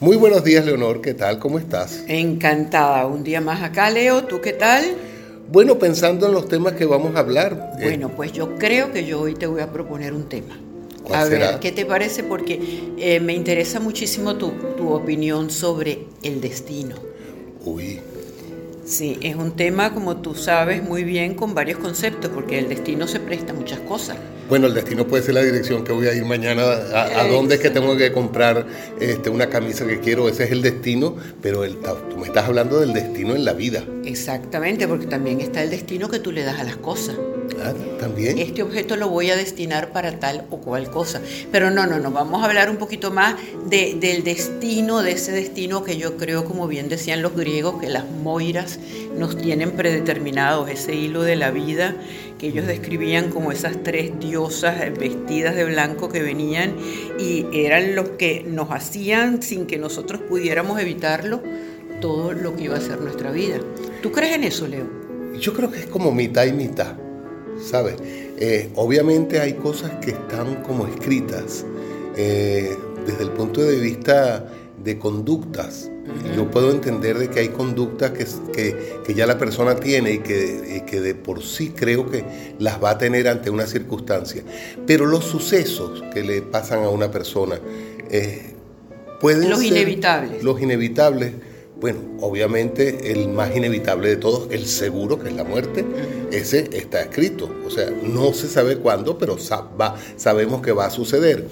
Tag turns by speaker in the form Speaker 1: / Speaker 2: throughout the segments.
Speaker 1: Muy buenos días, Leonor. ¿Qué tal? ¿Cómo estás?
Speaker 2: Encantada. Un día más acá, Leo. ¿Tú qué tal?
Speaker 1: Bueno, pensando en los temas que vamos a hablar.
Speaker 2: Eh, bueno, pues yo creo que yo hoy te voy a proponer un tema. a ver, ¿qué te parece? Porque eh, me interesa muchísimo tu, tu opinión sobre el destino.
Speaker 1: Uy,
Speaker 2: Sí, es un tema, como tú sabes muy bien, con varios conceptos, porque el destino se presta a muchas cosas.
Speaker 1: Bueno, el destino puede ser la dirección que voy a ir mañana, a, dónde es que tengo que comprar este, una camisa que quiero, ese es el destino, pero el, tú me estás hablando del destino en la vida.
Speaker 2: Exactamente, porque también está el destino que tú le das a las cosas.
Speaker 1: Ah, también.
Speaker 2: Este objeto lo voy a destinar para tal o cual cosa. Pero no, no, no, vamos a hablar un poquito más de, del destino, de ese destino que yo creo, como bien decían los griegos, que las moiras nos tienen predeterminados, ese hilo de la vida que ellos describían como esas tres diosas vestidas de blanco que venían y eran los que nos hacían, sin que nosotros pudiéramos evitarlo, todo lo que iba a ser nuestra vida. ¿Tú crees en eso, Leo?
Speaker 1: Yo creo que es como mitad y mitad. ¿Sabes? Eh, obviamente hay cosas que están como escritas eh, desde el punto de vista de conductas. Yo puedo entender de que hay conductas que, que, ya la persona tiene y que, que, de por sí creo que las va a tener ante una circunstancia. Pero los sucesos que le pasan a una persona eh, pueden
Speaker 2: los inevitables.
Speaker 1: Los inevitables bueno, obviamente el más inevitable de todos, el seguro, que es la muerte, ese está escrito. O sea, no se sabe cuándo, pero sabemos que va a suceder.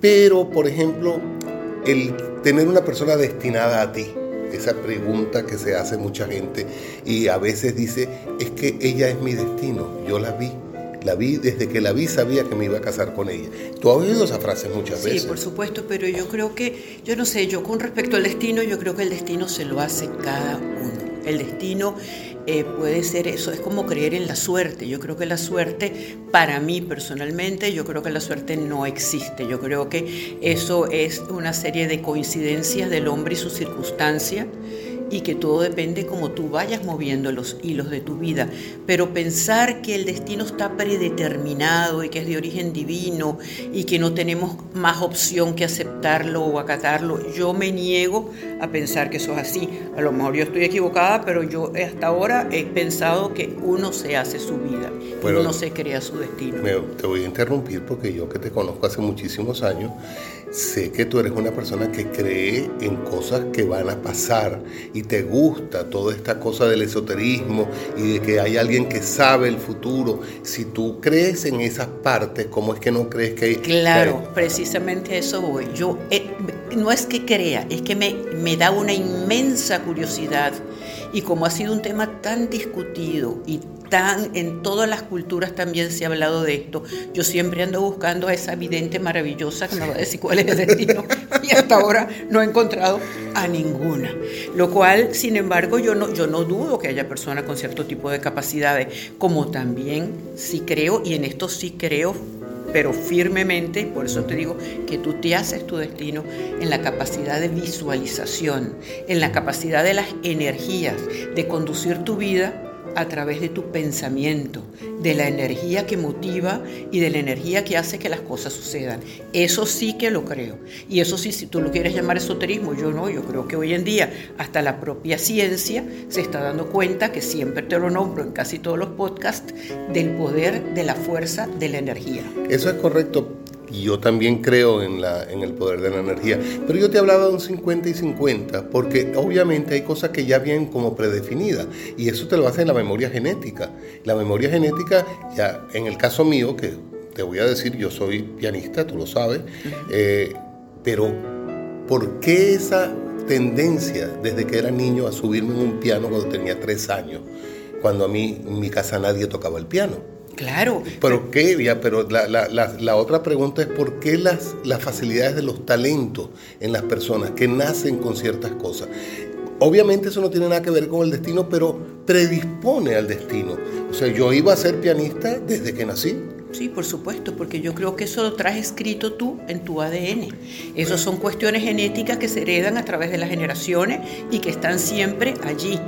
Speaker 1: Pero, por ejemplo, el tener una persona destinada a ti, esa pregunta que se hace mucha gente y a veces dice, es que ella es mi destino, yo la vi la vi, desde que la vi sabía que me iba a casar con ella. Tú has oído esa frase muchas veces.
Speaker 2: Sí, por supuesto, pero yo creo que, yo no sé, yo con respecto al destino, yo creo que el destino se lo hace cada uno. El destino eh, puede ser eso, es como creer en la suerte. Yo creo que la suerte, para mí personalmente, yo creo que la suerte no existe. Yo creo que eso es una serie de coincidencias del hombre y su circunstancia y que todo depende como tú vayas moviendo los hilos de tu vida. Pero pensar que el destino está predeterminado y que es de origen divino y que no tenemos más opción que aceptarlo o acatarlo, yo me niego a pensar que eso es así. A lo mejor yo estoy equivocada, pero yo hasta ahora he pensado que uno se hace su vida, uno se crea su destino.
Speaker 1: te voy a interrumpir porque yo que te conozco hace muchísimos años, sé que tú eres una persona que cree en cosas que van a pasar y te gusta toda esta cosa del esoterismo y de que hay alguien que sabe el futuro. Si tú crees en esas partes, ¿cómo es que no crees que hay...
Speaker 2: Claro, precisamente eso voy. Yo eh, no es que crea, es que me, me da una inmensa curiosidad y como ha sido un tema tan discutido y en todas las culturas también se ha hablado de esto. Yo siempre ando buscando a esa vidente maravillosa que me va a decir cuál es el destino y hasta ahora no he encontrado a ninguna. Lo cual, sin embargo, yo no, yo no dudo que haya personas con cierto tipo de capacidades, como también sí creo, y en esto sí creo pero firmemente, por eso te digo que tú te haces tu destino en la capacidad de visualización, en la capacidad de las energías, de conducir tu vida a través de tu pensamiento, de la energía que motiva y de la energía que hace que las cosas sucedan. Eso sí que lo creo. Y eso sí, si tú lo quieres llamar esoterismo, yo no, yo creo que hoy en día hasta la propia ciencia se está dando cuenta, que siempre te lo nombro en casi todos los podcasts, del poder de la fuerza de la energía.
Speaker 1: Eso es correcto, y yo también creo en, la, en el poder de la energía. Pero yo te hablaba de un 50 y 50, porque obviamente hay cosas que ya vienen como predefinidas, y eso te lo hace en la memoria genética. La memoria genética, ya en el caso mío, que te voy a decir, yo soy pianista, tú lo sabes, eh, pero ¿por qué esa tendencia desde que era niño a subirme en un piano cuando tenía tres años, cuando a mí en mi casa nadie tocaba el piano?
Speaker 2: Claro.
Speaker 1: ¿Pero qué? Ya, pero la, la, la, otra pregunta es por qué las, las facilidades de los talentos en las personas que nacen con ciertas cosas. Obviamente eso no tiene nada que ver con el destino, pero predispone al destino. O sea, yo iba a ser pianista desde que nací.
Speaker 2: Sí, por supuesto, porque yo creo que eso lo traes escrito tú en tu ADN. Esas son cuestiones genéticas que se heredan a través de las generaciones y que están siempre allí.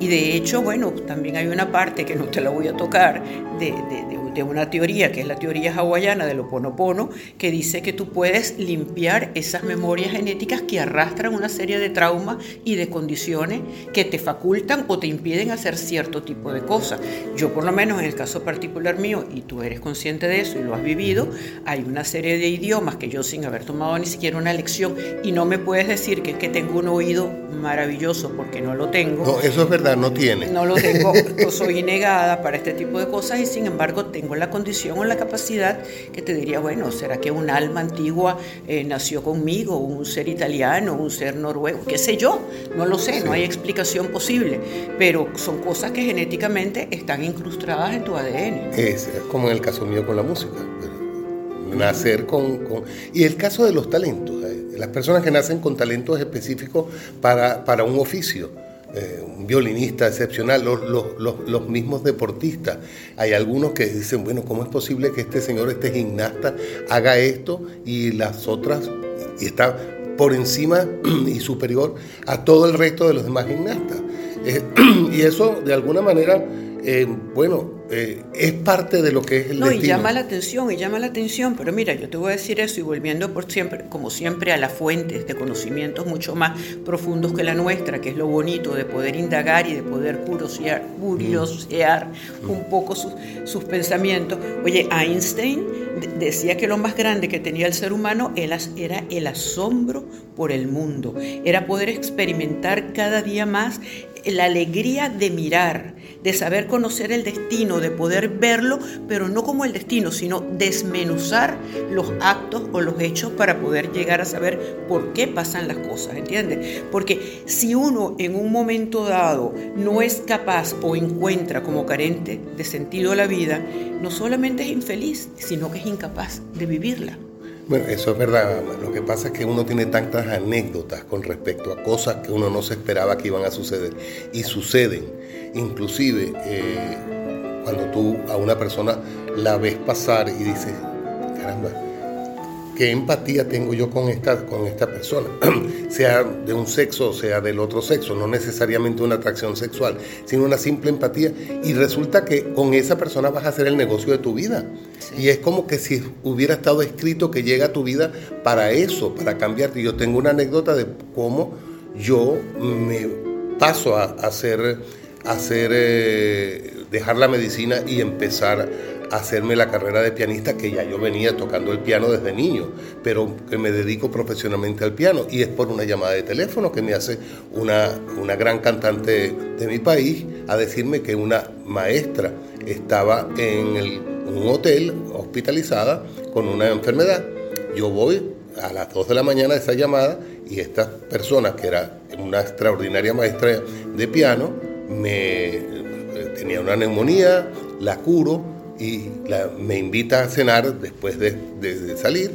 Speaker 2: Y de hecho, bueno, también hay una parte que no te la voy a tocar, de, de una teoría, que es la teoría hawaiana del Oponopono, que dice que tú puedes limpiar esas memorias genéticas que arrastran una serie de traumas y de condiciones que te facultan o te impiden hacer cierto tipo de cosas. Yo por lo menos en el caso particular mío, y tú eres consciente de eso y lo has vivido, hay una serie de idiomas que yo sin haber tomado ni siquiera una lección y no me puedes decir que es que tengo un oído maravilloso porque no lo tengo.
Speaker 1: No, eso es verdad, no tiene.
Speaker 2: No lo tengo, yo soy negada para este tipo de cosas y sin embargo tengo la condición o la capacidad que te diría, bueno, ¿será que un alma antigua eh, nació conmigo, un ser italiano, un ser noruego, qué sé yo? No lo sé, no hay explicación posible, pero son cosas que genéticamente están incrustadas en tu ADN.
Speaker 1: Como en el caso mío con la música. Nacer con, Y el caso de los talentos, eh, las personas que nacen con talentos específicos para, para un oficio eh, un violinista excepcional, los, los, mismos deportistas. Hay algunos que dicen, bueno, ¿cómo es posible que este señor, este gimnasta, haga esto y las otras, y está por encima y superior a todo el resto de los demás gimnastas? Eh, y eso, de alguna manera, eh, bueno, eh, es parte de lo que es el
Speaker 2: no, y llama la atención, y llama la atención, pero mira, yo te voy a decir eso y volviendo por siempre, como siempre, a las fuentes de conocimientos mucho más profundos que la nuestra, que es lo bonito de poder indagar y de poder curiosear, curiosear mm. un poco sus, sus pensamientos. Oye, Einstein decía que lo más grande que tenía el ser humano era el asombro por el mundo, era poder experimentar cada día más la alegría de mirar, de saber conocer el destino, de poder verlo, pero no como el destino, sino desmenuzar los actos o los hechos para poder llegar a saber por qué pasan las cosas, ¿entiendes? Porque si uno en un momento dado no es capaz o encuentra como carente de sentido la vida, no solamente es infeliz, sino que es incapaz de vivirla.
Speaker 1: Bueno, eso es verdad. Lo que pasa es que uno tiene tantas anécdotas con respecto a cosas que uno no se esperaba que iban a suceder. Y suceden. Inclusive, eh, cuando tú a una persona la ves pasar y dices, caramba, qué empatía tengo yo con esta, con esta persona, sea de un sexo o sea del otro sexo, no necesariamente una atracción sexual, sino una simple empatía. Y resulta que con esa persona vas a hacer el negocio de tu vida. Y es como que si hubiera estado escrito que llega a tu vida para eso, para cambiarte. Yo tengo una anécdota de cómo yo me paso a hacer, hacer eh, dejar la medicina y empezar hacerme la carrera de pianista que ya yo venía tocando el piano desde niño, pero que me dedico profesionalmente al piano y es por una llamada de teléfono que me hace una, una gran cantante de mi país a decirme que una maestra estaba en, un hotel hospitalizada con una enfermedad. Yo voy a las 2 de la mañana esa llamada y esta persona, que era una extraordinaria maestra de piano, me eh, tenía una neumonía, la curo, y me invita a cenar después de, salir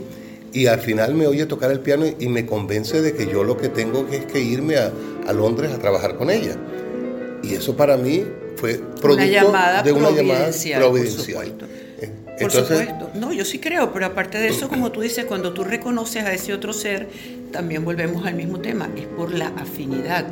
Speaker 1: y al final me oye tocar el piano y, me convence de que yo lo que tengo es que irme a, Londres a trabajar con ella. Y eso para mí fue producto de una llamada providencial.
Speaker 2: Por supuesto. No, yo sí creo, pero aparte de eso, como tú dices, cuando tú reconoces a ese otro ser, también volvemos al mismo tema, es por la afinidad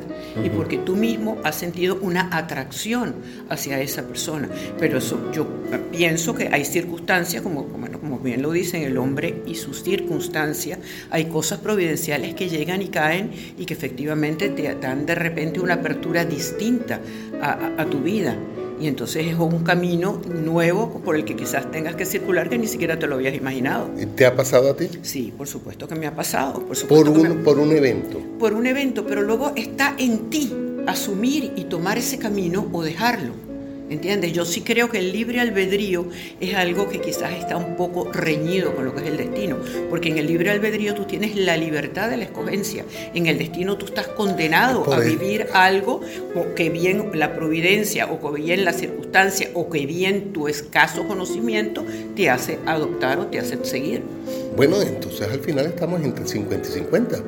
Speaker 2: y porque tú mismo has sentido una atracción hacia esa persona. Pero eso, yo pienso que hay circunstancias, como, como, como bien lo dicen el hombre y sus circunstancias, hay cosas providenciales que llegan y caen y que efectivamente te dan de repente una apertura distinta a tu vida. Y entonces es un camino nuevo por el que quizás tengas que circular que ni siquiera te lo habías imaginado.
Speaker 1: ¿Te ha pasado a ti?
Speaker 2: Sí, por supuesto que me ha pasado. Por,
Speaker 1: por, un, por un evento.
Speaker 2: Por un evento, pero luego está en ti asumir y tomar ese camino o dejarlo. ¿Entiendes? Yo sí creo que el libre albedrío es algo que quizás está un poco reñido con lo que es el destino, porque en el libre albedrío tú tienes la libertad de la escogencia, en el destino tú estás condenado a vivir algo que bien la providencia o que bien la circunstancia o que bien tu escaso conocimiento te hace adoptar o te hace seguir.
Speaker 1: Bueno, entonces al final estamos entre 50 y 50.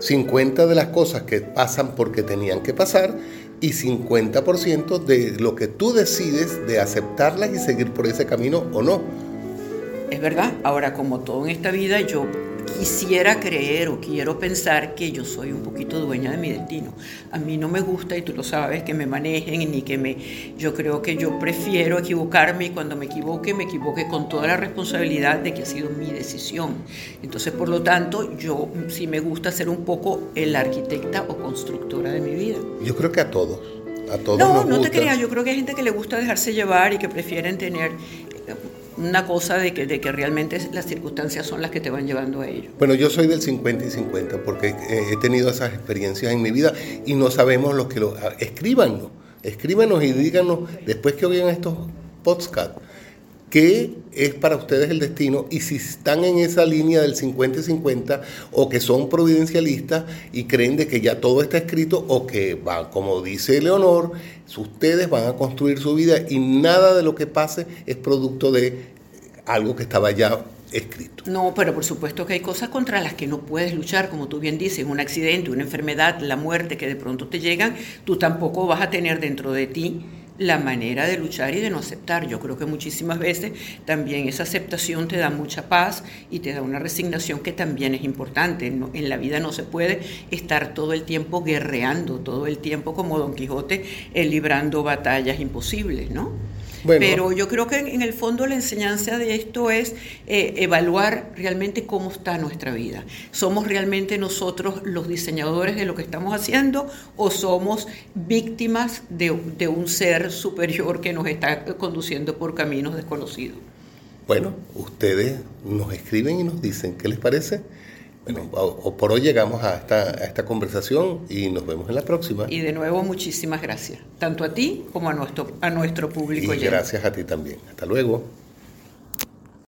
Speaker 1: 50 de las cosas que pasan porque tenían que pasar y 50% de lo que tú decides de aceptarlas y seguir por ese camino o no.
Speaker 2: Es verdad, ahora como todo en esta vida, yo quisiera creer o quiero pensar que yo soy un poquito dueña de mi destino. A mí no me gusta, y tú lo sabes, que me manejen ni que me... Yo creo que yo prefiero equivocarme y cuando me equivoque, me equivoque con toda la responsabilidad de que ha sido mi decisión. Entonces, por lo tanto, yo sí me gusta ser un poco el arquitecta o constructora de mi vida.
Speaker 1: Yo creo que a todos. A todos
Speaker 2: no,
Speaker 1: no
Speaker 2: te creas, yo creo que hay gente que le gusta dejarse llevar y que prefieren tener una cosa de que, de que realmente las circunstancias son las que te van llevando a ello.
Speaker 1: Bueno, yo soy del 50 y 50 porque eh, he tenido esas experiencias en mi vida y no sabemos lo que lo... Ah, escríbanos, escríbanos y díganos después que oigan estos podcasts qué es para ustedes el destino y si están en esa línea del 50 y 50 o que son providencialistas y creen de que ya todo está escrito o que va, como dice Leonor, ustedes van a construir su vida y nada de lo que pase es producto de algo que estaba ya escrito.
Speaker 2: No, pero por supuesto que hay cosas contra las que no puedes luchar, como tú bien dices, un accidente, una enfermedad, la muerte que de pronto te llegan, tú tampoco vas a tener dentro de ti la manera de luchar y de no aceptar. Yo creo que muchísimas veces también esa aceptación te da mucha paz y te da una resignación que también es importante. en la vida no se puede estar todo el tiempo guerreando, todo el tiempo como Don Quijote, eh, librando batallas imposibles, ¿no? Pero yo creo que en el fondo la enseñanza de esto es eh, evaluar realmente cómo está nuestra vida. ¿Somos realmente nosotros los diseñadores de lo que estamos haciendo o somos víctimas de, de un ser superior que nos está conduciendo por caminos desconocidos?
Speaker 1: Bueno, ustedes nos escriben y nos dicen, ¿qué les parece? Bueno, o por hoy llegamos a esta, a esta conversación y nos vemos en la próxima.
Speaker 2: Y de nuevo, muchísimas gracias, tanto a ti como a nuestro, a nuestro público.
Speaker 1: Y gracias a ti también. Hasta luego.